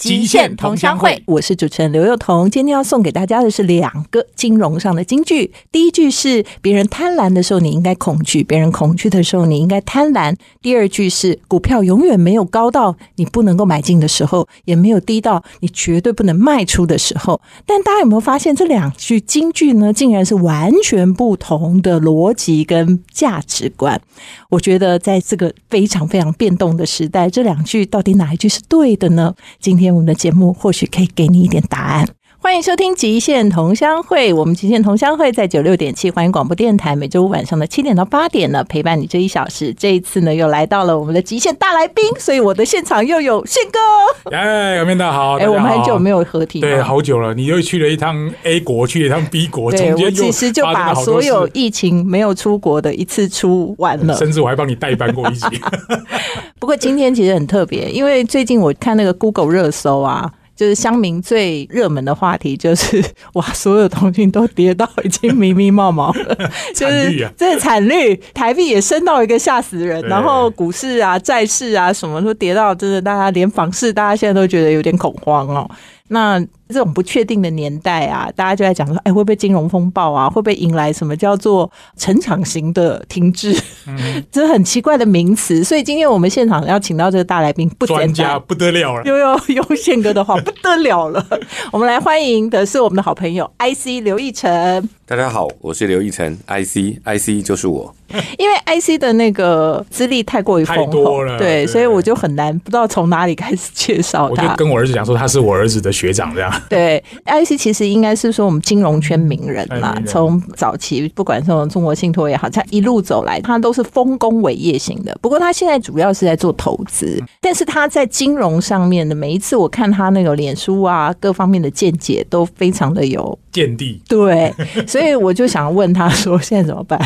极限同乡会，我是主持人刘幼彤。今天要送给大家的是两个金融上的金句。第一句是：别人贪婪的时候，你应该恐惧；别人恐惧的时候，你应该贪婪。第二句是：股票永远没有高到你不能够买进的时候，也没有低到你绝对不能卖出的时候。但大家有没有发现，这两句金句呢，竟然是完全不同的逻辑跟价值观？我觉得，在这个非常非常变动的时代，这两句到底哪一句是对的呢？今天。我们的节目或许可以给你一点答案。欢迎收听《极限同乡会》，我们《极限同乡会》在九六点七欢迎广播电台，每周五晚上的七点到八点呢，陪伴你这一小时。这一次呢，又来到了我们的极限大来宾，所以我的现场又有宪哥。哎，有面大好，哎，我们很久没有合体，对，好久了。你又去了一趟 A 国，去了一趟 B 国，对我其实就把所有疫情没有出国的一次出完了，甚至我还帮你代班过一集。不过今天其实很特别，因为最近我看那个 Google 热搜啊。就是乡民最热门的话题，就是哇，所有东西都跌到已经迷迷冒冒了，就是这惨绿，台币也升到一个吓死人，然后股市啊、债市啊，什么都跌到，真的大家连房市，大家现在都觉得有点恐慌哦。那这种不确定的年代啊，大家就在讲说，哎，会不会金融风暴啊？会不会迎来什么叫做成长型的停滞？这很奇怪的名词。所以今天我们现场要请到这个大来宾，不专家不得了了，又要用宪哥的话，不得了了。我们来欢迎的是我们的好朋友 IC 刘义成。大家好，我是刘义成，IC，IC 就是我。因为 IC 的那个资历太过于丰厚了，对，所以我就很难不知道从哪里开始介绍他。我就跟我儿子讲说，他是我儿子的学长这样。对，IC 其实应该是说我们金融圈名人啦，从早期不管是中国信托也好，他一路走来，他都是丰功伟业型的。不过他现在主要是在做投资，但是他在金融上面的每一次，我看他那个脸书啊，各方面的见解都非常的有见地。对，所以我就想问他说，现在怎么办？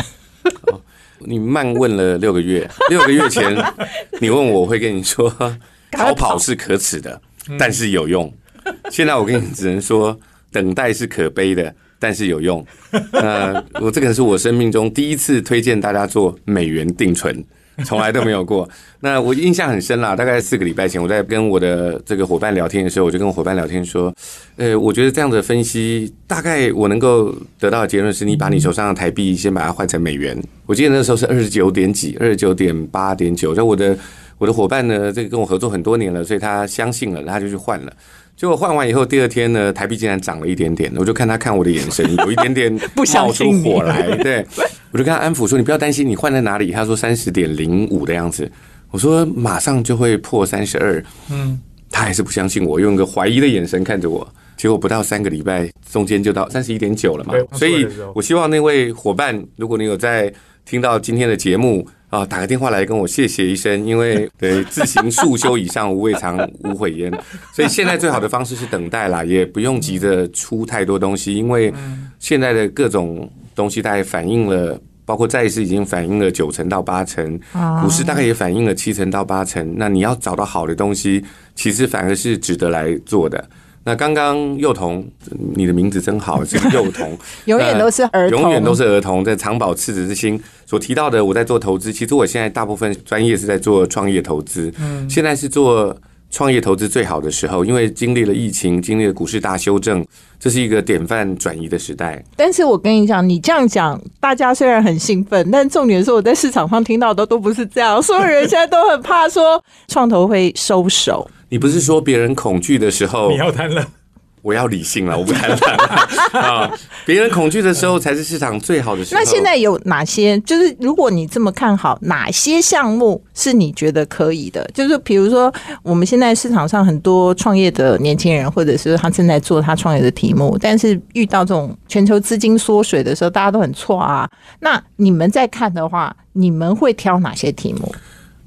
你慢问了六个月，六个月前你问我，会跟你说，逃跑是可耻的，但是有用。现在我跟你只能说，等待是可悲的，但是有用。呃，我这个是我生命中第一次推荐大家做美元定存。从来都没有过。那我印象很深啦，大概四个礼拜前，我在跟我的这个伙伴聊天的时候，我就跟我伙伴聊天说：“呃，我觉得这样的分析，大概我能够得到的结论是，你把你手上的台币先把它换成美元。我记得那时候是二十九点几，二十九点八点九。那我的我的伙伴呢，这个跟我合作很多年了，所以他相信了，他就去换了。”结果换完以后，第二天呢，台币竟然涨了一点点。我就看他看我的眼神，有一点点冒出火来。对，我就跟他安抚说：“你不要担心，你换在哪里？”他说：“三十点零五的样子。”我说：“马上就会破三十二。”嗯，他还是不相信我，用一个怀疑的眼神看着我。结果不到三个礼拜，中间就到三十一点九了嘛。所以我希望那位伙伴，如果你有在听到今天的节目。啊，打个电话来跟我谢谢一声，因为对自行速修以上无畏藏无悔焉，所以现在最好的方式是等待啦，也不用急着出太多东西，因为现在的各种东西大概反映了，包括债市已经反映了九成到八成，股市大概也反映了七成到八成，那你要找到好的东西，其实反而是值得来做的。那刚刚幼童，你的名字真好，是幼童，永远都是儿童，永远都是儿童，在长保赤子之心所提到的，我在做投资，其实我现在大部分专业是在做创业投资，嗯，现在是做创业投资最好的时候，因为经历了疫情，经历了股市大修正，这是一个典范转移的时代。但是我跟你讲，你这样讲，大家虽然很兴奋，但重点是我在市场上听到的都不是这样，所有人现在都很怕说创投会收手。你不是说别人恐惧的时候你要贪婪，我要理性了，我不贪婪 啊！别人恐惧的时候才是市场最好的时候。那现在有哪些？就是如果你这么看好，哪些项目是你觉得可以的？就是比如说，我们现在市场上很多创业的年轻人，或者是他正在做他创业的题目，但是遇到这种全球资金缩水的时候，大家都很错啊。那你们在看的话，你们会挑哪些题目？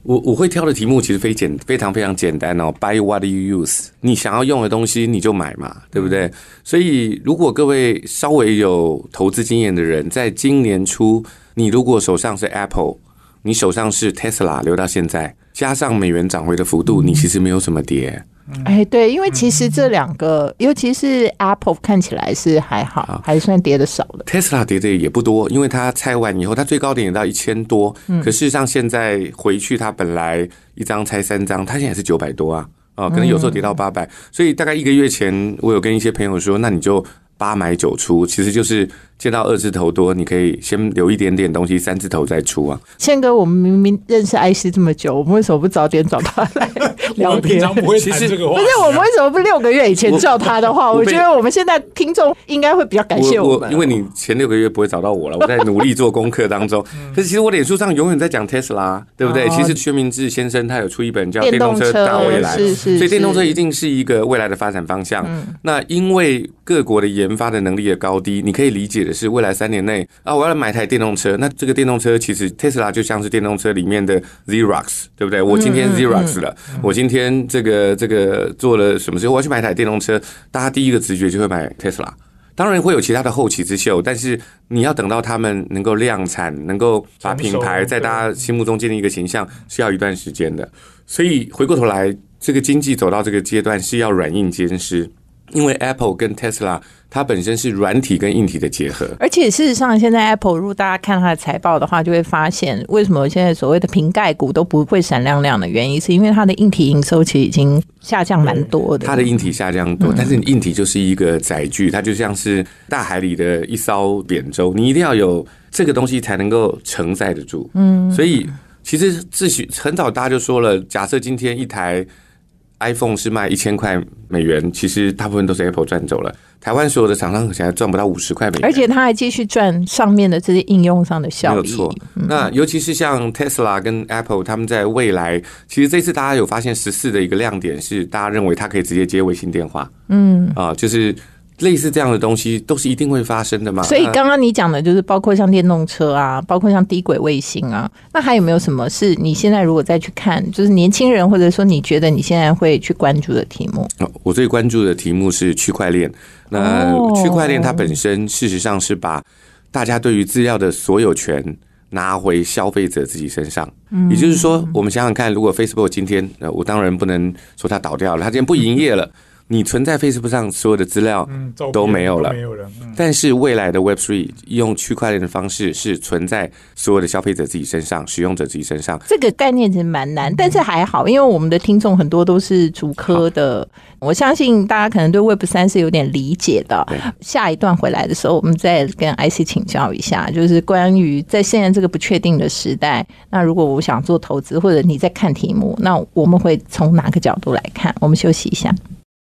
我我会挑的题目其实非简非常非常简单哦，Buy what you use，你想要用的东西你就买嘛，对不对？所以如果各位稍微有投资经验的人，在今年初，你如果手上是 Apple，你手上是 Tesla，留到现在，加上美元涨回的幅度，你其实没有什么跌。哎，对，因为其实这两个，尤其是 Apple 看起来是还好，还算跌的少的。Tesla 跌的也不多，因为它拆完以后，它最高点也到一千多。可事实上，现在回去，它本来一张拆三张，它现在是九百多啊，啊，可能有时候跌到八百。所以大概一个月前，我有跟一些朋友说，那你就八买九出，其实就是见到二字头多，你可以先留一点点东西，三字头再出啊。宪哥，我们明明认识 IC 这么久，我们为什么不早点找他来聊天？常不会谈这个话题啊。不是我们为什么不六个月以前叫他的话？我觉得我们现在听众应该会比较感谢我们，因为你前六个月不会找到我了，我在努力做功课当中。可是其实我脸书上永远在讲 Tesla，对不对？哦其实薛明志先生他有出一本叫《电电动车大未来》，是是所以电动车一定是一个未来的发展方向。那因为各国的研发的能力的高低，你可以理解的是，未来三年内啊，我要来买台电动车。那这个电动车其实 Tesla 就像是电动车里面的 Xerox，对不对？我今嗯天 Xerox 了，我今天这个这个做了什么事？我要去买台电动车，大家第一个直觉就会买 Tesla。当然会有其他的后起之秀，但是你要等到他们能够量产，能够把品牌在大家心目中建立一个形象，是要一段时间的。所以回过头来，这个经济走到这个阶段是要软硬兼施，因为 Apple 跟 Tesla 它本身是软体跟硬体的结合。而且事实上，现在 Apple 如果大家看它的财报的话，就会发现为什么现在所谓的瓶盖股都不会闪亮亮的原因，是因为它的硬体营收其实已经下降蛮多的。它的硬体下降多，但是你硬体就是一个载具，它就像是大海里的一艘扁舟，你一定要有这个东西才能够承载得住。嗯，所以其实自诩很早大家就说了，假设今天一台 iPhone 是卖一千块美元，其实大部分都是 Apple 赚走了，台湾所有的厂商现在赚不到五十块美元，而且它还继续赚上面的这些应用上的效益。没有错。那尤其是像 Tesla 跟 Apple，他们在未来，其实这次大家有发现十四的一个亮点是，大家认为它可以直接接卫星电话。嗯，啊，就是类似这样的东西，都是一定会发生的嘛。所以刚刚你讲的就是包括像电动车啊，包括像低轨卫星啊，那还有没有什么是你现在如果再去看，就是年轻人或者说你觉得你现在会去关注的题目？哦我最关注的题目是区块链。那哦区块链它本身事实上是把大家对于资料的所有权拿回消费者自己身上。也就是说，我们想想看，如果 Facebook 今天，呃，我当然不能说它倒掉了，它今天不营业了，你存在 Facebook 上所有的资料都没有了都没有了。嗯但是未来的 Web Three 用区块链的方式是存在所有的消费者自己身上、使用者自己身上。这个概念其实蛮难，但是还好，因为我们的听众很多都是主科的，我相信大家可能对 Web 三是有点理解的。下一段回来的时候，我们再跟 IC 请教一下，就是关于在现在这个不确定的时代，那如果我想做投资，或者你在看题目，那我们会从哪个角度来看？我们休息一下。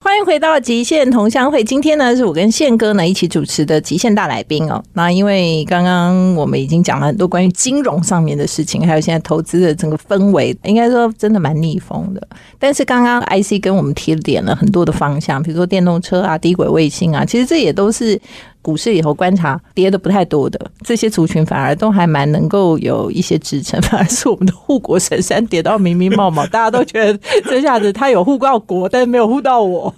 欢迎回到极限同乡会。今天呢，是我跟宪哥呢一起主持的极限大来宾哦。那因为刚刚我们已经讲了很多关于金融上面的事情，还有现在投资的整个氛围，应该说真的蛮逆风的。但是刚刚 IC 跟我们提点了很多的方向，比如说电动车啊、低轨卫星啊，其实这也都是股市里头观察跌的不太多的这些族群，反而都还蛮能够有一些支撑。反而是我们的护国神山跌到明明冒冒，大家都觉得这下子他有护到国，但是没有护到我。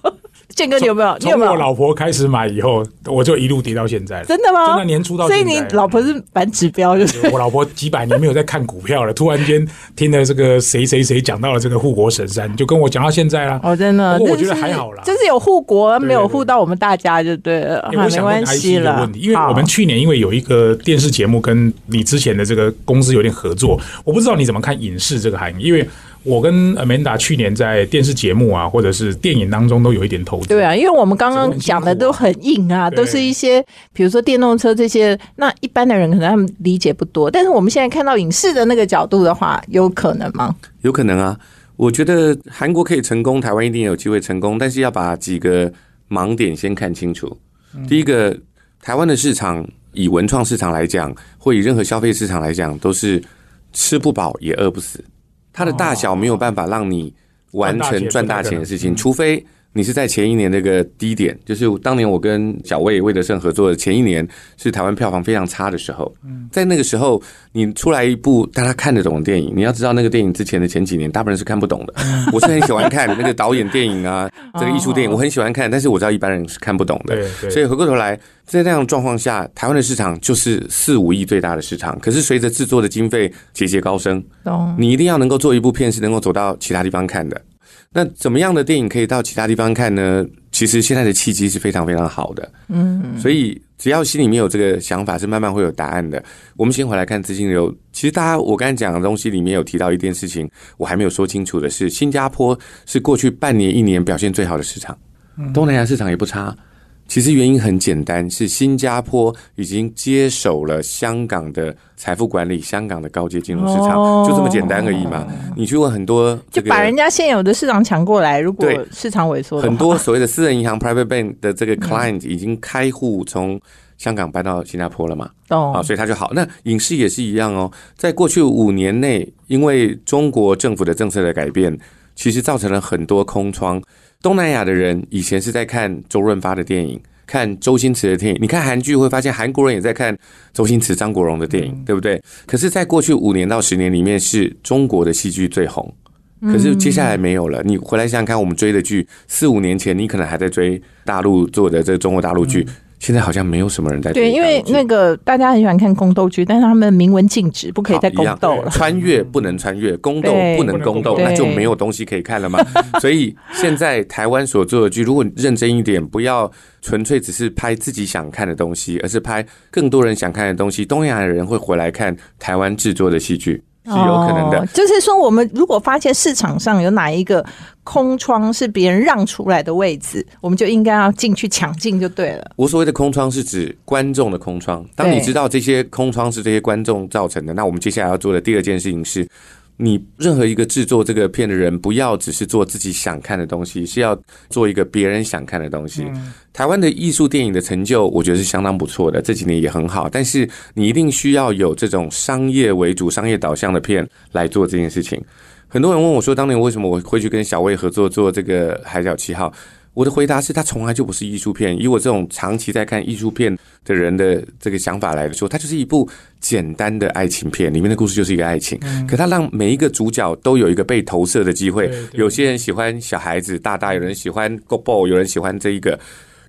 建哥，你有没有？你有没有？从我老婆开始买以后，我就一路跌到现在了。真的吗？真的年初到所以你老婆是反指标，就是我老婆几百年没有在看股票了，突然间听了这个谁谁谁讲到了这个护国神山，就跟我讲到现在啦。哦，真的，不过我觉得还好啦就是有护国，没有护到我们大家就对了，没关系了问题，。因为我们去年因为有一个电视节目跟你之前的这个公司有点合作，我不知道你怎么看影视这个行业，因为我跟 Amanda 去年在电视节目啊或者是电影当中都有一点投资。对啊，因为我们刚刚讲的都很硬啊，都是一些比如说电动车这些，那一般的人可能他们理解不多。但是我们现在看到影视的那个角度的话，有可能吗？有可能啊，我觉得韩国可以成功，台湾一定有机会成功，但是要把几个盲点先看清楚。第一个，台湾的市场以文创市场来讲，或以任何消费市场来讲，都是吃不饱也饿不死，它的大小没有办法让你完成赚大钱的事情，除非。你是在前一年那个低点，就是当年我跟小魏魏德胜合作的前一年，是台湾票房非常差的时候。在那个时候，你出来一部大家看得懂的电影，你要知道那个电影之前的前几年，大部分人是看不懂的。我是很喜欢看那个导演电影啊，这个艺术电影，我很喜欢看，但是我知道一般人是看不懂的。所以回过头来，在那样的状况下，台湾的市场就是四五亿最大的市场。可是随着制作的经费节节高升，懂？你一定要能够做一部片是能够走到其他地方看的。那怎么样的电影可以到其他地方看呢？其实现在的契机是非常非常好的，嗯，所以只要心里面有这个想法，是慢慢会有答案的。我们先回来看资金流。其实大家我刚才讲的东西里面有提到一件事情，我还没有说清楚的是，新加坡是过去半年一年表现最好的市场，东南亚市场也不差。其实原因很简单，是新加坡已经接手了香港的财富管理，香港的高阶金融市场，就这么简单而已嘛。你去问很多，就把人家现有的市场抢过来。如果市场萎缩，很多所谓的私人银行 （private bank） 的这个 client 已经开户从香港搬到新加坡了嘛？啊，所以他就好。那影视也是一样哦，在过去五年内，因为中国政府的政策的改变，其实造成了很多空窗。东南亚的人以前是在看周润发的电影，看周星驰的电影。你看韩剧会发现韩国人也在看周星驰、张国荣的电影，对不对？可是，在过去五年到十年里面，是中国的戏剧最红。可是接下来没有了。你回来想想看，我们追的剧，四五年前你可能还在追大陆做的这中国大陆剧。现在好像没有什么人在对，因为那个大家很喜欢看宫斗剧，但是他们明文禁止，不可以再宫斗了。穿越不能穿越，宫斗不能宫斗，那就没有东西可以看了嘛。所以现在台湾所做的剧，如果认真一点，不要纯粹只是拍自己想看的东西，而是拍更多人想看的东西，东亚的人会回来看台湾制作的戏剧。是有可能的，就是说，我们如果发现市场上有哪一个空窗是别人让出来的位置，我们就应该要进去抢进就对了。我所谓的空窗是指观众的空窗。当你知道这些空窗是这些观众造成的，那我们接下来要做的第二件事情是。你任何一个制作这个片的人，不要只是做自己想看的东西，是要做一个别人想看的东西。台湾的艺术电影的成就，我觉得是相当不错的，这几年也很好。但是你一定需要有这种商业为主、商业导向的片来做这件事情。很多人问我说，当年为什么我会去跟小魏合作做这个《海角七号》？我的回答是，它从来就不是艺术片。以我这种长期在看艺术片的人的这个想法来说，它就是一部简单的爱情片，里面的故事就是一个爱情。可它让每一个主角都有一个被投射的机会。有些人喜欢小孩子大大，有人喜欢 Go Ball，有人喜欢这一个。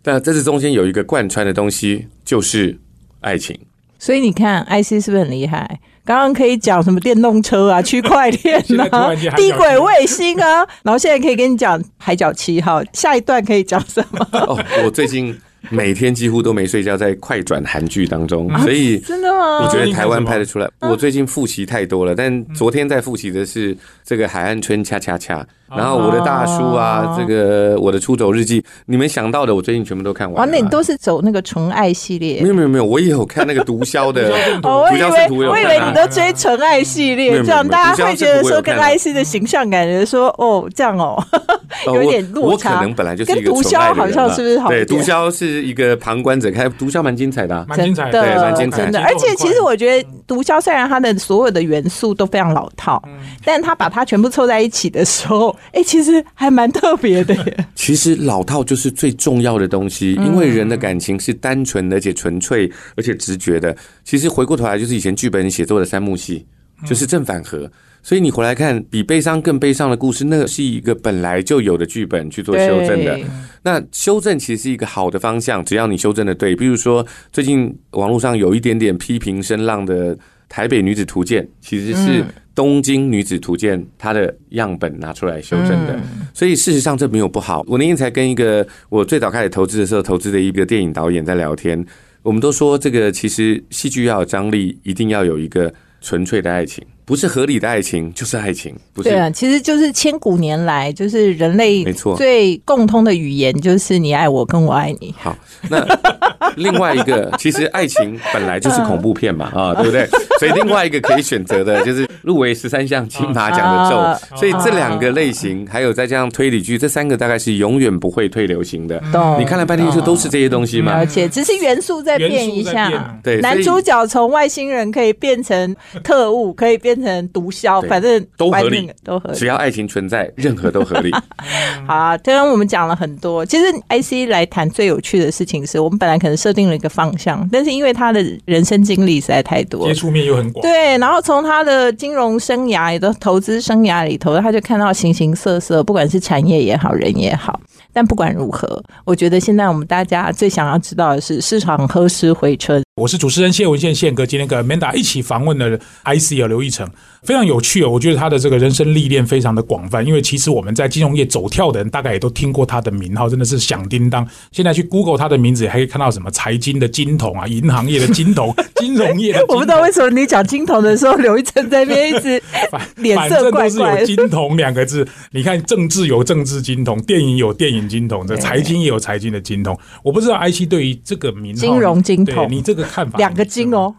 但这是中间有一个贯穿的东西，就是爱情。所以你看，IC 是不是很厉害？刚刚可以讲什么电动车啊、区块链啊、低轨卫星啊，然后现在可以跟你讲《海角七号》，下一段可以讲什么？哦，我最近。每天几乎都没睡觉，在快转韩剧当中，所以真的吗？我觉得台湾拍得出来。我最近复习太多了，但昨天在复习的是这个《海岸村恰恰恰》，然后我的大叔啊，这个我的出走日记，你们想到的，我最近全部都看完。哦，那你都是走那个纯爱系列？没有没有没有，我也有看那个毒枭的。我以为我以为你都追纯爱系列，这样大家会觉得说跟 IC 的形象感觉说哦这样哦，有点落差。我可能本来就是一个毒枭，好像是不是？对，毒枭是。一个旁观者看毒枭蛮精彩的，蛮精彩的，对，蛮精彩的。而且其实我觉得毒枭虽然它的所有的元素都非常老套，但他把它全部凑在一起的时候，哎，其实还蛮特别的。其实老套就是最重要的东西，因为人的感情是单纯而且纯粹而且直觉的。其实回过头来就是以前剧本写作的三幕戏，就是正反合。所以你回来看比悲伤更悲伤的故事，那个是一个本来就有的剧本去做修正的。那修正其实是一个好的方向，只要你修正的对。比如说最近网络上有一点点批评声浪的《台北女子图鉴》，其实是《东京女子图鉴》它的样本拿出来修正的。所以事实上这没有不好。我那天才跟一个我最早开始投资的时候投资的一个电影导演在聊天，我们都说这个其实戏剧要有张力，一定要有一个纯粹的爱情。不是合理的爱情，就是爱情。不是对啊，其实就是千古年来，就是人类没错最共通的语言，就是你爱我，跟我爱你。好，那 另外一个，其实爱情本来就是恐怖片嘛，啊，对不对？所以另外一个可以选择的就是入围十三项金马奖的咒。所以这两个类型，还有再加上推理剧，这三个大概是永远不会退流行的。你看了半天，就都是这些东西嘛？而且只是元素在变一下。对，男主角从外星人可以变成特务，可以变。变成毒枭，反正都合理，都合理。只要爱情存在，任何都合理。好，刚刚我们讲了很多。其实 IC 来谈最有趣的事情是，我们本来可能设定了一个方向，但是因为他的人生经历实在太多，接触面又很广。对，然后从他的金融生涯、也都投资生涯里头，他就看到形形色色，不管是产业也好，人也好。但不管如何，我觉得现在我们大家最想要知道的是，市场何时回春。我是主持人谢文宪宪哥，今天跟 Manda 一起访问的 IC 啊刘义成，非常有趣哦。我觉得他的这个人生历练非常的广泛，因为其实我们在金融业走跳的人，大概也都听过他的名号，真的是响叮当。现在去 Google 他的名字，还可以看到什么财经的金童啊，银行业的金童，金融业的。我不知道为什么你讲金童的时候，刘义成在那边一直 脸色怪怪。金童两个字，你看政治有政治金童，电影有电影金童，这财经也有财经的金童。我不知道 IC 对于这个名号，金融金童，你这个。看法两个金哦，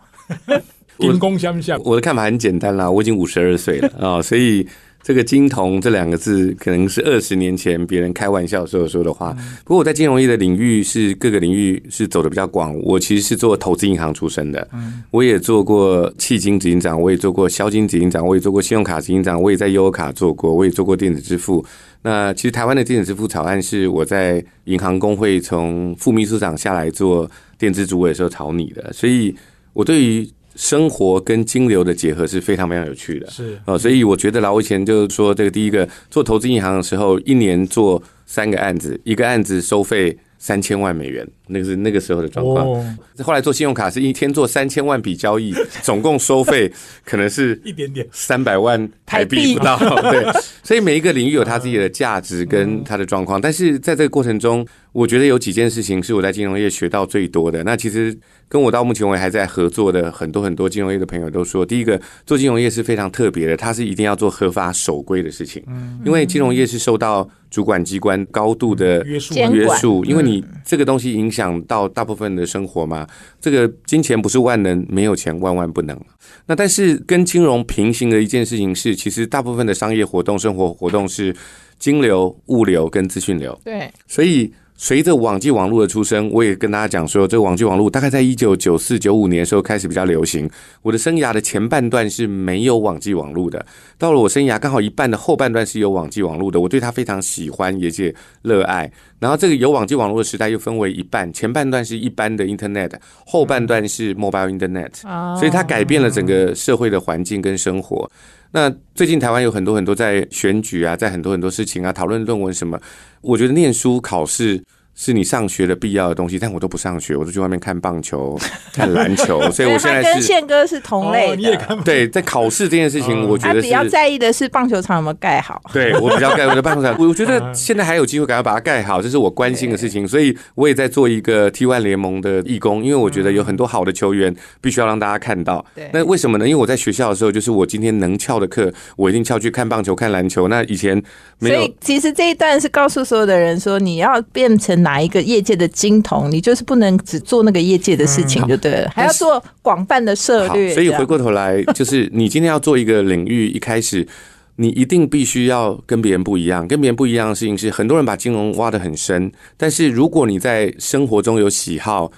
金工相向。我的看法很简单啦，我已经五十二岁了啊，所以这个“金童”这两个字可能是二十年前别人开玩笑时候说的话。不过我在金融业的领域是各个领域是走的比较广。我其实是做投资银行出身的，我也做过迄金执行长，我也做过销金执行长，我也做过信用卡执行长，我也在优卡做过，我也做过电子支付。那其实台湾的电子支付草案是我在银行工会从副秘书长下来做。电子主委的时候炒你的，所以我对于生活跟金流的结合是非常非常有趣的。是啊，所以我觉得老以前就是说，这个第一个做投资银行的时候，一年做三个案子，一个案子收费三千万美元，那个是那个时候的状况。后来做信用卡是一天做三千万笔交易，总共收费可能是一点点三百万台币不到。对，所以每一个领域有它自己的价值跟它的状况，但是在这个过程中。我觉得有几件事情是我在金融业学到最多的。那其实跟我到目前为止还在合作的很多很多金融业的朋友都说，第一个做金融业是非常特别的，它是一定要做合法守规的事情。嗯，因为金融业是受到主管机关高度的约束约束，因为你这个东西影响到大部分的生活吗。这个金钱不是万能，没有钱万万不能。那但是跟金融平行的一件事情是，其实大部分的商业活动、生活活动是金流、物流跟资讯流。对，所以。随着网际网络的出生，我也跟大家讲说，这个网际网络大概在一九九四九五年的时候开始比较流行。我的生涯的前半段是没有网际网络的，到了我生涯刚好一半的后半段是有网际网络的，我对它非常喜欢，也且热爱。然后这个有网际网络的时代又分为一半，前半段是一般的 Internet，后半段是 Mobile Internet，所以它改变了整个社会的环境跟生活。那最近台湾有很多很多在选举啊，在很多很多事情啊，讨论论文什么，我觉得念书考试。是你上学的必要的东西，但我都不上学，我都去外面看棒球、看篮球，所以我现在跟宪哥是同类的。对，在考试这件事情，我觉得比较在意的是棒球场有没有盖好。对我比较盖我的棒球场，我觉得现在还有机会赶快把它盖好，这是我关心的事情。所以我也在做一个 T1 联盟的义工，因为我觉得有很多好的球员必须要让大家看到。那为什么呢？因为我在学校的时候，就是我今天能翘的课，我一定翘去看棒球、看篮球。那以前没有。所以其实这一段是告诉所有的人说，你要变成。哪一个业界的金童，你就是不能只做那个业界的事情就对了，还要做广泛的策略。所以回过头来，就是你今天要做一个领域，一开始你一定必须要跟别人不一样。跟别人不一样的事情是，很多人把金融挖得很深，但是如果你在生活中有喜好。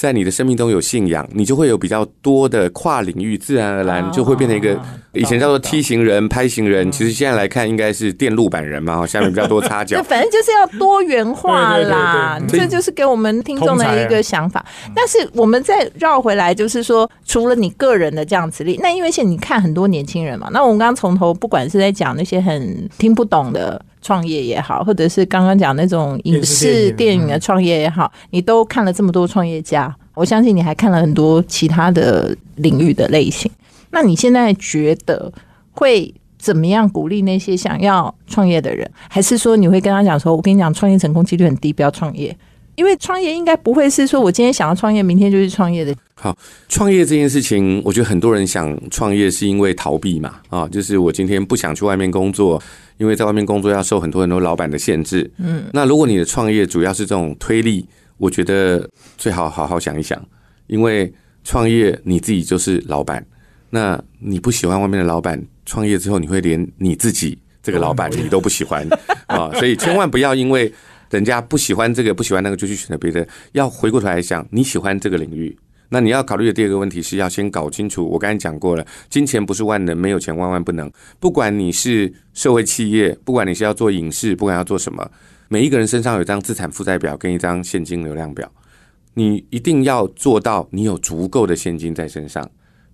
在你的生命中有信仰，你就会有比较多的跨领域，自然而然就会变成一个以前叫做梯形人、拍型人，其实现在来看应该是电路板人嘛，下面比较多插脚。反正就是要多元化啦，这就是给我们听众的一个想法。但是我们再绕回来，就是说，除了你个人的这样子力，那因为现在你看很多年轻人嘛，那我们刚刚从头不管是在讲那些很听不懂的。创业也好，或者是刚刚讲那种影视电影的创业也好，你都看了这么多创业家，我相信你还看了很多其他的领域的类型。那你现在觉得会怎么样鼓励那些想要创业的人？还是说你会跟他讲说，我跟你讲，创业成功几率很低，不要创业？因为创业应该不会是说我今天想要创业，明天就去创业的。好，创业这件事情，我觉得很多人想创业是因为逃避嘛，啊，就是我今天不想去外面工作。因为在外面工作要受很多很多老板的限制，嗯，那如果你的创业主要是这种推力，我觉得最好好好想一想，因为创业你自己就是老板，那你不喜欢外面的老板，创业之后你会连你自己这个老板你都不喜欢啊，所以千万不要因为人家不喜欢这个不喜欢那个就去选择别的，要回过头来想你喜欢这个领域。那你要考虑的第二个问题是要先搞清楚，我刚才讲过了，金钱不是万能，没有钱万万不能。不管你是社会企业，不管你是要做影视，不管要做什么，每一个人身上有一张资产负债表跟一张现金流量表，你一定要做到你有足够的现金在身上。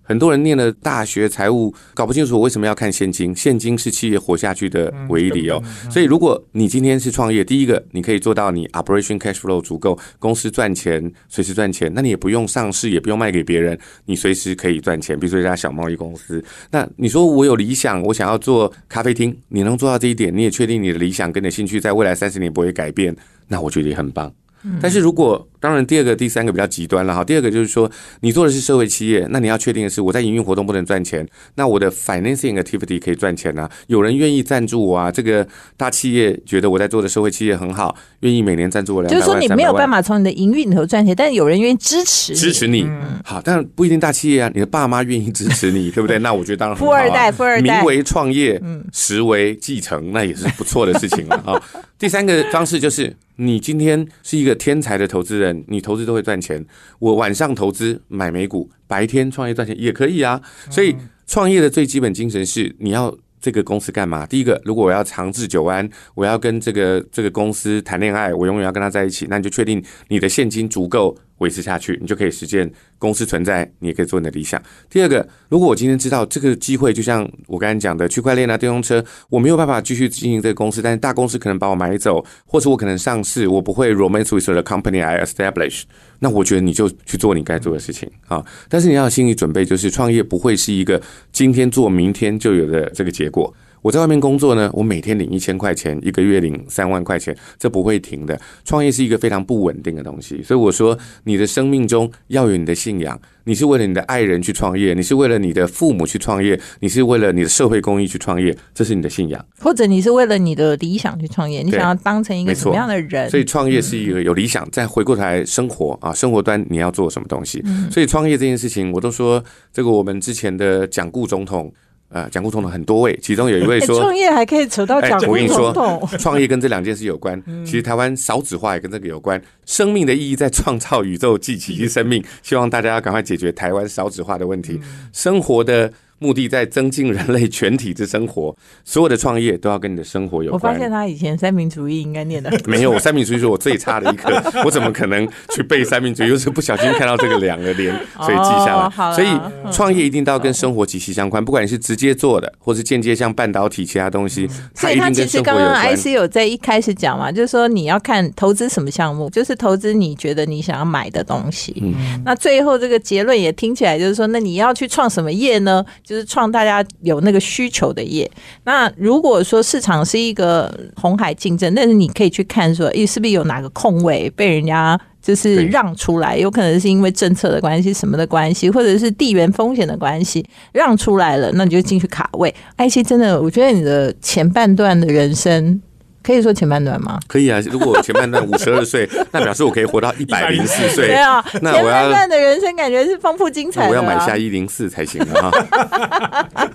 很多人念了大学财务，搞不清楚为什么要看现金，现金是企业活下去的唯一理由。所以，如果你今天是创业，第一个你可以做到你 operation cash flow 足够，公司赚钱，随时赚钱，那你也不用上市，也不用卖给别人，你随时可以赚钱。比如说一家小贸易公司，那你说我有理想，我想要做咖啡厅，你能做到这一点，你也确定你的理想跟你的兴趣在未来三十年不会改变，那我觉得也很棒。但是如果当然，第二个、第三个比较极端了哈。第二个就是说，你做的是社会企业，那你要确定的是，我在营运活动不能赚钱，那我的 financing activity 可以赚钱啊，有人愿意赞助我啊。这个大企业觉得我在做的社会企业很好，愿意每年赞助我两就是说你没有办法从你的营运里头赚钱，但是有人愿意支持支持你。好，但不一定大企业啊，你的爸妈愿意支持你，对不对？那我觉得当然富二代，富二代名为创业，实为继承，那也是不错的事情了啊。第三个方式就是，你今天是一个天才的投资人，你投资都会赚钱。我晚上投资买美股，白天创业赚钱也可以啊。所以创业的最基本精神是，你要这个公司干嘛？第一个，如果我要长治久安，我要跟这个这个公司谈恋爱，我永远要跟他在一起，那你就确定你的现金足够。维持下去，你就可以实现公司存在，你也可以做你的理想。第二个，如果我今天知道这个机会，就像我刚才讲的区块链啊、电动车，我没有办法继续经营这个公司，但是大公司可能把我买走，或者我可能上市，我不会 romance with the company I establish。那我觉得你就去做你该做的事情啊。但是你要有心理准备，就是创业不会是一个今天做明天就有的这个结果。我在外面工作呢，我每天领一千块钱，一个月领三万块钱，这不会停的。创业是一个非常不稳定的东西，所以我说，你的生命中要有你的信仰。你是为了你的爱人去创业，你是为了你的父母去创业，你是为了你的社会公益去创业，这是你的信仰。或者你是为了你的理想去创业，你想要当成一个什么样的人？所以创业是一个有理想，再回过头来生活啊，生活端你要做什么东西？所以创业这件事情，我都说这个我们之前的讲顾总统。呃，讲故总统很多位，其中有一位说 创业还可以扯到讲故总统，创业跟这两件事有关。其实台湾少子化也跟这个有关。生命的意义在创造宇宙，记起生命。希望大家要赶快解决台湾少子化的问题，生活的。目的在增进人类全体之生活，所有的创业都要跟你的生活有关。我发现他以前三民主义应该念的 没有，我三民主义是我最差的一科，我怎么可能去背三民主义？又是不小心看到这个两个连，所以记下来。所以创业一定都要跟生活息息相关，不管你是直接做的，或是间接像半导体其他东西，它一定跟生活有关。IC 有在一开始讲嘛，就是说你要看投资什么项目，就是投资你觉得你想要买的东西。嗯，那最后这个结论也听起来就是说，那你要去创什么业呢？就是创大家有那个需求的业。那如果说市场是一个红海竞争，但是你可以去看说，诶，是不是有哪个空位被人家就是让出来？有可能是因为政策的关系、什么的关系，或者是地缘风险的关系让出来了，那你就进去卡位。爱奇艺真的，我觉得你的前半段的人生。可以说前半段吗？可以啊，如果前半段五十二岁，那表示我可以活到一百零四岁。对啊，那前半段的人生感觉是丰富精彩。我要买下一零四才行啊！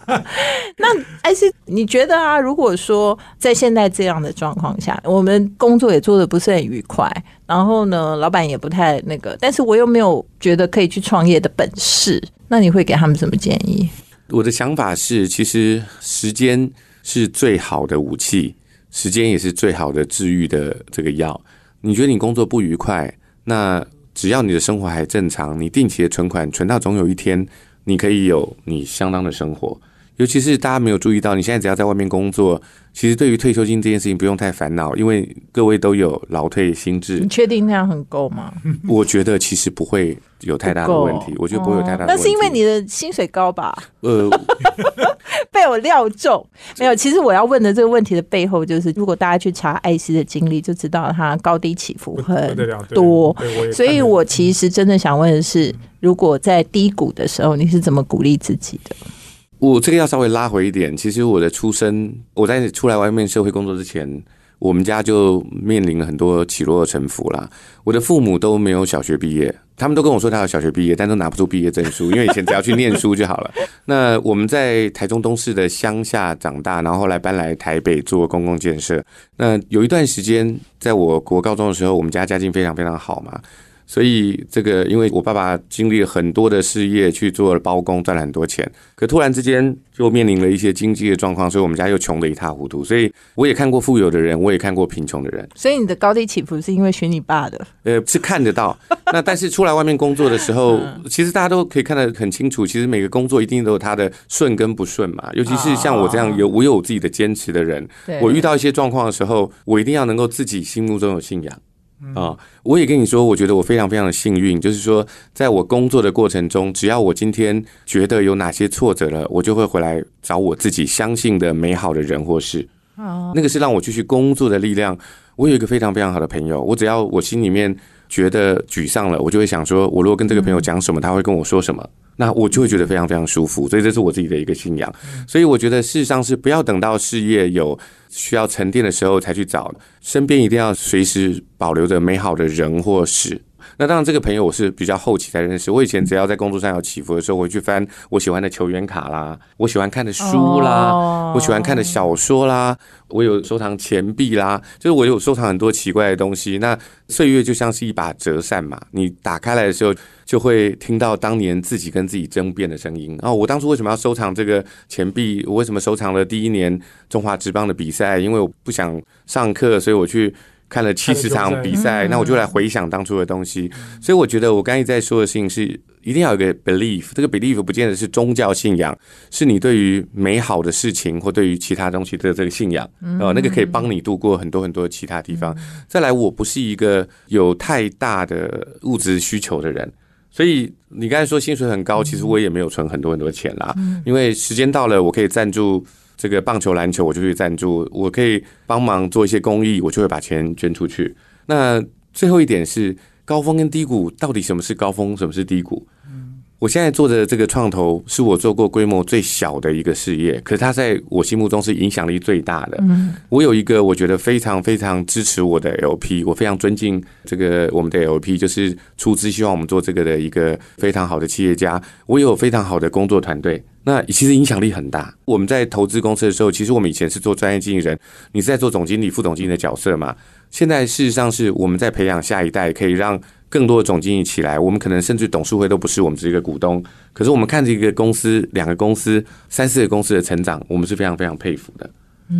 那哎，是你觉得啊？如果说在现在这样的状况下，我们工作也做的不是很愉快，然后呢，老板也不太那个，但是我又没有觉得可以去创业的本事，那你会给他们什么建议？我的想法是，其实时间是最好的武器。时间也是最好的治愈的这个药。你觉得你工作不愉快，那只要你的生活还正常，你定期的存款存到总有一天，你可以有你相当的生活。尤其是大家没有注意到，你现在只要在外面工作，其实对于退休金这件事情不用太烦恼，因为各位都有劳退心智。你确定那样很够吗？我觉得其实不会有太大的问题。我觉得不会有太大的问题。那是因为你的薪水高吧？呃，被我料中。没有，其实我要问的这个问题的背后，就是如果大家去查艾斯的经历，就知道他高低起伏很 多。所以我其实真的想问的是，如果在低谷的时候，你是怎么鼓励自己的？我这个要稍微拉回一点，其实我的出生，我在出来外面社会工作之前，我们家就面临了很多起落沉浮啦。我的父母都没有小学毕业，他们都跟我说他有小学毕业，但都拿不出毕业证书，因为以前只要去念书就好了。那我们在台中东市的乡下长大，然后后来搬来台北做公共建设。那有一段时间，在我国高中的时候，我们家家境非常非常好嘛。所以这个，因为我爸爸经历了很多的事业，去做了包工，赚了很多钱，可突然之间就面临了一些经济的状况，所以我们家又穷得一塌糊涂。所以我也看过富有的人，我也看过贫穷的人。所以你的高低起伏是因为学你爸的？呃，是看得到。那但是出来外面工作的时候，其实大家都可以看得很清楚，其实每个工作一定都有它的顺跟不顺嘛。尤其是像我这样有我有我自己的坚持的人，我遇到一些状况的时候，我一定要能够自己心目中有信仰。啊，我也跟你说，我觉得我非常非常的幸运，就是说，在我工作的过程中，只要我今天觉得有哪些挫折了，我就会回来找我自己相信的美好的人或事。哦，那个是让我继续工作的力量。我有一个非常非常好的朋友，我只要我心里面觉得沮丧了，我就会想说，我如果跟这个朋友讲什么，他会跟我说什么，那我就会觉得非常非常舒服。所以这是我自己的一个信仰。所以我觉得事实上是不要等到事业有。需要沉淀的时候才去找，身边一定要随时保留着美好的人或事。那当然，这个朋友我是比较后期才认识。我以前只要在工作上有起伏的时候，我会去翻我喜欢的球员卡啦，我喜欢看的书啦，我喜欢看的小说啦，我有收藏钱币啦，就是我有收藏很多奇怪的东西。那岁月就像是一把折扇嘛，你打开来的时候。就会听到当年自己跟自己争辩的声音。然后我当初为什么要收藏这个钱币？我为什么收藏了第一年中华职棒的比赛？因为我不想上课，所以我去看了七十场比赛。那我就来回想当初的东西。所以我觉得我刚才在说的事情是，一定要有个 belief。这个 belief 不见得是宗教信仰，是你对于美好的事情或对于其他东西的这个信仰。呃，那个可以帮你度过很多很多其他地方。再来，我不是一个有太大的物质需求的人。所以你刚才说薪水很高，其实我也没有存很多很多钱啦。因为时间到了，我可以赞助这个棒球、篮球，我就去赞助；我可以帮忙做一些公益，我就会把钱捐出去。那最后一点是高峰跟低谷，到底什么是高峰，什么是低谷？我现在做的这个创投是我做过规模最小的一个事业，可是它在我心目中是影响力最大的。嗯，我有一个我觉得非常非常支持我的 LP，我非常尊敬这个我们的 LP，就是出资希望我们做这个的一个非常好的企业家。我有非常好的工作团队，那其实影响力很大。我们在投资公司的时候，其实我们以前是做专业经理人，你是在做总经理、副总经理的角色嘛？现在事实上是我们在培养下一代，可以让。更多的总经理起来，我们可能甚至董事会都不是我们是一个股东，可是我们看着一个公司、两个公司、三四个公司的成长，我们是非常非常佩服的。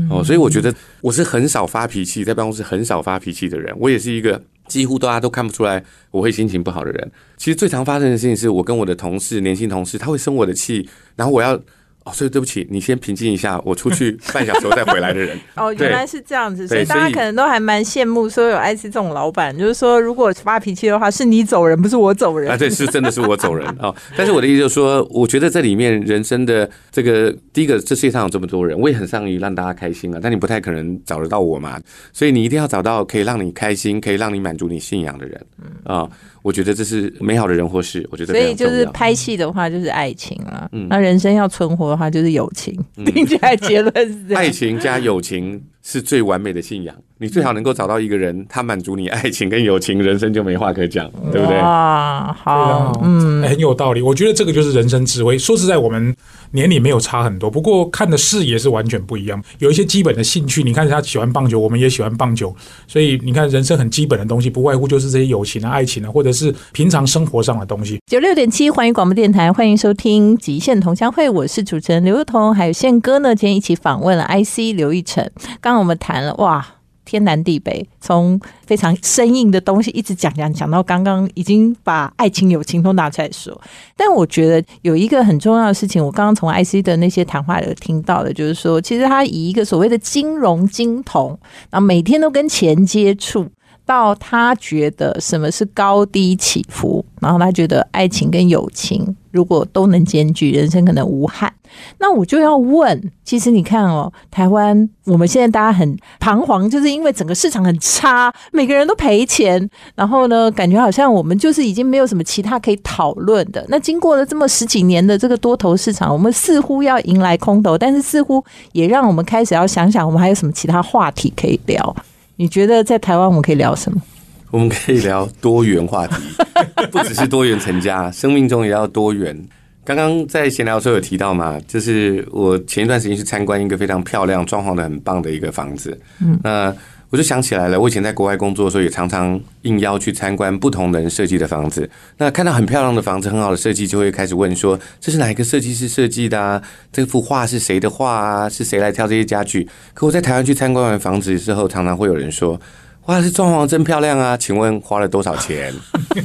哦，所以我觉得我是很少发脾气，在办公室很少发脾气的人。我也是一个几乎大家都看不出来我会心情不好的人。其实最常发生的事情是我跟我的同事、年轻同事，他会生我的气，然后我要。哦，所以对不起，你先平静一下，我出去 半小时再回来的人。哦，原来是这样子，所以大家可能都还蛮羡慕说有 IC 这种老板，就是说如果发脾气的话，是你走人，不是我走人啊。对，是真的是我走人哦。但是我的意思就是说，我觉得这里面人生的这个第一个，这世界上有这么多人，我也很善于让大家开心啊。但你不太可能找得到我嘛，所以你一定要找到可以让你开心、可以让你满足你信仰的人啊。我觉得这是美好的人或事，我觉得所以就是拍戏的话就是爱情了，那人生要存活的话就是友情。听起来结论是这样：爱情加友情是最完美的信仰。你最好能够找到一个人，他满足你爱情跟友情，人生就没话可讲，对不对？啊，好，嗯，很有道理。我觉得这个就是人生智慧。说实在，我们年龄没有差很多，不过看的视野是完全不一样。有一些基本的兴趣，你看他喜欢棒球，我们也喜欢棒球，所以你看人生很基本的东西，不外乎就是这些友情啊、爱情啊，或者是平常生活上的东西。九六点七，欢迎广播电台，欢迎收听《极限同乡会》，我是主持人刘幼彤，还有宪哥呢，今天一起访问了 IC 刘奕晨。刚刚我们谈了，哇。天南地北，从非常生硬的东西一直讲讲讲到刚刚，已经把爱情友情都拿出来说。但我觉得有一个很重要的事情，我刚刚从 IC 的那些谈话里听到的，就是说，其实他以一个所谓的金融金童，然后每天都跟钱接触。到他觉得什么是高低起伏，然后他觉得爱情跟友情如果都能兼具，人生可能无憾。那我就要问，其实你看哦，台湾我们现在大家很彷徨，就是因为整个市场很差，每个人都赔钱，然后呢，感觉好像我们就是已经没有什么其他可以讨论的。那经过了这么十几年的这个多头市场，我们似乎要迎来空头，但是似乎也让我们开始要想想，我们还有什么其他话题可以聊。你觉得在台湾我们可以聊什么？我们可以聊多元话题，不只是多元成家，生命中也要多元。刚刚在闲聊的时候有提到嘛，就是我前一段时间去参观一个非常漂亮、装潢的很棒的一个房子。嗯，那我就想起来了，我以前在国外工作的时候，也常常应邀去参观不同人设计的房子。那看到很漂亮的房子，很好的设计，就会开始问说：这是哪一个设计师设计的啊？这幅画是谁的画啊？是谁来挑这些家具？可我在台湾去参观完房子之后，常常会有人说。哇，这装潢真漂亮啊！请问花了多少钱？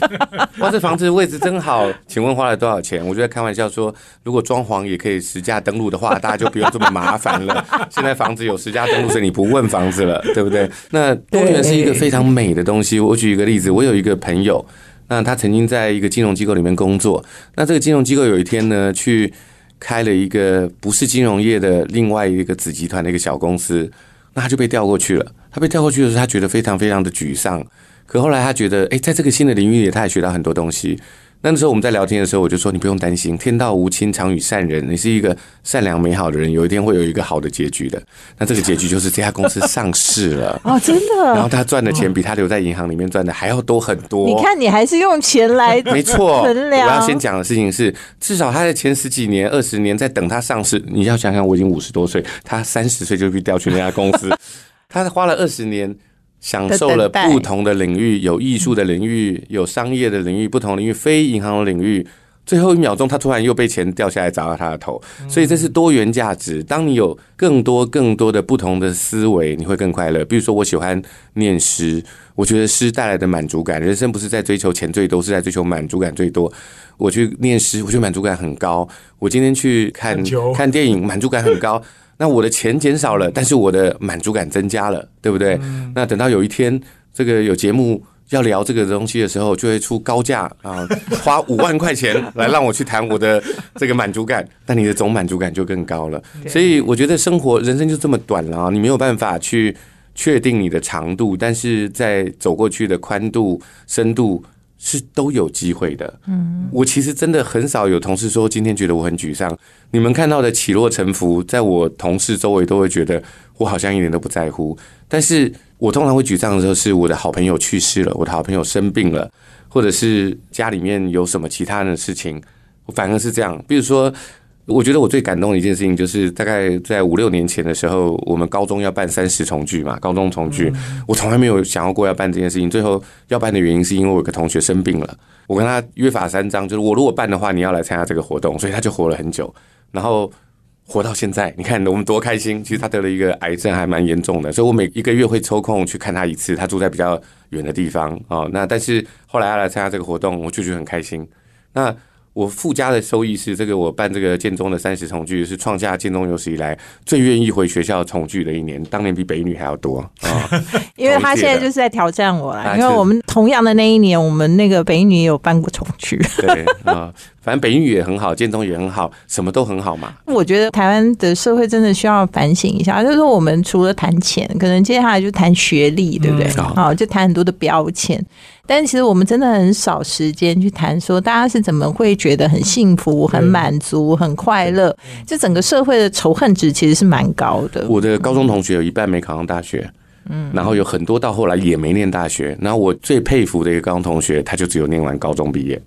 哇，这房子位置真好，请问花了多少钱？我就在开玩笑说，如果装潢也可以实价登录的话，大家就不用这么麻烦了。现在房子有实价登录，所以你不问房子了，对不对？那多元是一个非常美的东西。我举一个例子，我有一个朋友，那他曾经在一个金融机构里面工作，那这个金融机构有一天呢，去开了一个不是金融业的另外一个子集团的一个小公司，那他就被调过去了。他被调过去的时候，他觉得非常非常的沮丧。可后来他觉得，哎，在这个新的领域里，他也学到很多东西。那时候我们在聊天的时候，我就说：“你不用担心，天道无亲，常与善人。你是一个善良美好的人，有一天会有一个好的结局的。那这个结局就是这家公司上市了哦，真的。然后他赚的钱比他留在银行里面赚的还要多很多。你看，你还是用钱来 没错。我要先讲的事情是，至少他在前十几年、二十年在等他上市。你要想想，我已经五十多岁，他三十岁就被调去那家公司，他花了二十年。享受了不同的领域，有艺术的领域，有商业的领域，不同领域，非银行的领域。最后一秒钟，他突然又被钱掉下来砸到他的头，所以这是多元价值。当你有更多更多的不同的思维，你会更快乐。比如说，我喜欢念诗，我觉得诗带来的满足感，人生不是在追求钱最多，是在追求满足感最多。我去念诗，我觉得满足感很高。我今天去看看电影，满足感很高。那我的钱减少了，但是我的满足感增加了，对不对？那等到有一天这个有节目要聊这个东西的时候，就会出高价啊，花五万块钱来让我去谈我的这个满足感，那你的总满足感就更高了。所以我觉得生活人生就这么短了啊，你没有办法去确定你的长度，但是在走过去的宽度、深度。是都有机会的。嗯，我其实真的很少有同事说今天觉得我很沮丧。你们看到的起落沉浮，在我同事周围都会觉得我好像一点都不在乎。但是我通常会沮丧的时候，是我的好朋友去世了，我的好朋友生病了，或者是家里面有什么其他的事情，我反而是这样。比如说。我觉得我最感动的一件事情，就是大概在五六年前的时候，我们高中要办三十重聚嘛，高中重聚，我从来没有想要过要办这件事情。最后要办的原因是因为我有个同学生病了，我跟他约法三章，就是我如果办的话，你要来参加这个活动，所以他就活了很久，然后活到现在。你看我们多开心！其实他得了一个癌症，还蛮严重的，所以我每一个月会抽空去看他一次。他住在比较远的地方哦，那但是后来他来参加这个活动，我就觉得很开心。那。我附加的收益是，这个我办这个建中的三十重聚是创下建中有史以来最愿意回学校重聚的一年，当年比北女还要多啊！因为他现在就是在挑战我了，因为我们同样的那一年，我们那个北女也有办过重聚。对啊。反正北语也很好，建中也很好，什么都很好嘛。我觉得台湾的社会真的需要反省一下，就是说我们除了谈钱，可能接下来就谈学历，对不对？好，就谈很多的标签。但是其实我们真的很少时间去谈说，大家是怎么会觉得很幸福、很满足、很快乐？就整个社会的仇恨值其实是蛮高的。我的高中同学有一半没考上大学，嗯，然后有很多到后来也没念大学。然后我最佩服的一个高中同学，他就只有念完高中毕业。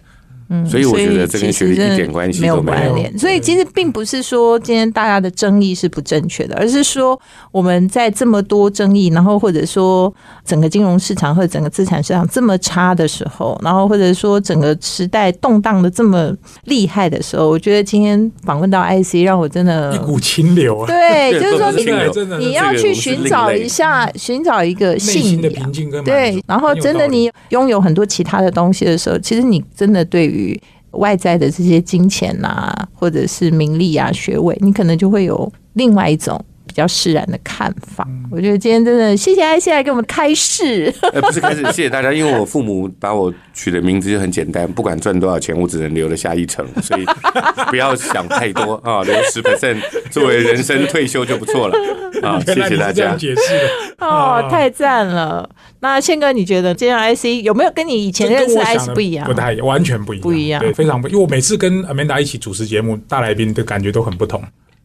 嗯，所以我觉得这跟学历一点关系都没有。所以其实并不是说今天大家的争议是不正确的，而是说我们在这么多争议，然后或者说整个金融市场或者整个资产市场这么差的时候，然后或者说整个时代动荡的这么厉害的时候，我觉得今天访问到 IC 让我真的一股清流啊！对，就是说你你要去寻找一下，寻找一个信仰，对，然后真的你拥有很多其他的东西的时候，其实你真的对于与外在的这些金钱呐，或者是名利啊、学位，你可能就会有另外一种。比较释然的看法，我觉得今天真的谢谢艾希来给我们开示。呃，不是开始，谢谢大家，因为我父母把我取的名字就很简单，不管赚多少钱，我只能留得下一成，所以不要想太多啊，留十 percent 作为人生退休就不错了啊。谢谢大家解释哦，太赞了。那宪哥，你觉得今天 IC 有没有跟你以前认识 IC 不一样？不太完全不一样，不一样，对，非常不。因为我每次跟 Amanda 一起主持节目，大来宾的感觉都很不同。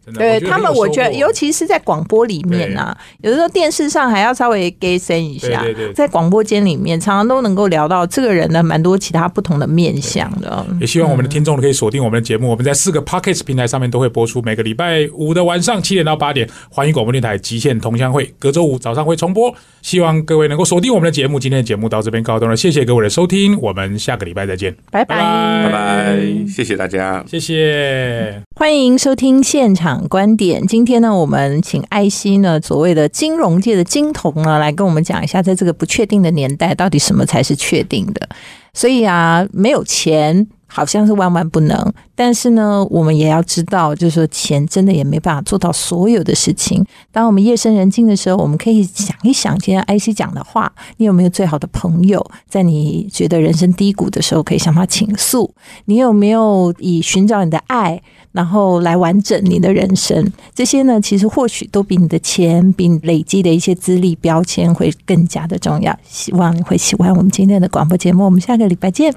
真的，对他们，我觉得，尤其是在广播里面呐、有的时候电视上还要稍微 gay 声一下，对对对在广播间里面，常常都能够聊到这个人呢蛮多其他不同的面相的。也希望我们的听众可以锁定我们的节目，我们在四个 Podcast 平台上面都会播出，每个礼拜五的晚上七点到八点，欢迎广播电台极限同乡会，隔周五早上会重播。希望各位能够锁定我们的节目。今天的节目到这边告一段落，谢谢各位的收听，我们下个礼拜再见，拜拜拜拜，谢谢大家。谢谢。欢迎收听现场观点。今天呢，我们请艾希呢，所谓的金融界的金童呢，来跟我们讲一下，在这个不确定的年代，到底什么才是确定的。所以啊，没有钱好像是万万不能，但是呢，我们也要知道，就是说钱真的也没办法做到所有的事情。当我们夜深人静的时候，我们可以想一想今天艾希讲的话，你有没有最好的朋友，在你觉得人生低谷的时候，可以向他倾诉？你有没有以寻找你的爱？然后来完整你的人生，这些呢，其实或许都比你的钱、比你累积的一些资历标签会更加的重要。希望你会喜欢我们今天的广播节目，我们下个礼拜见。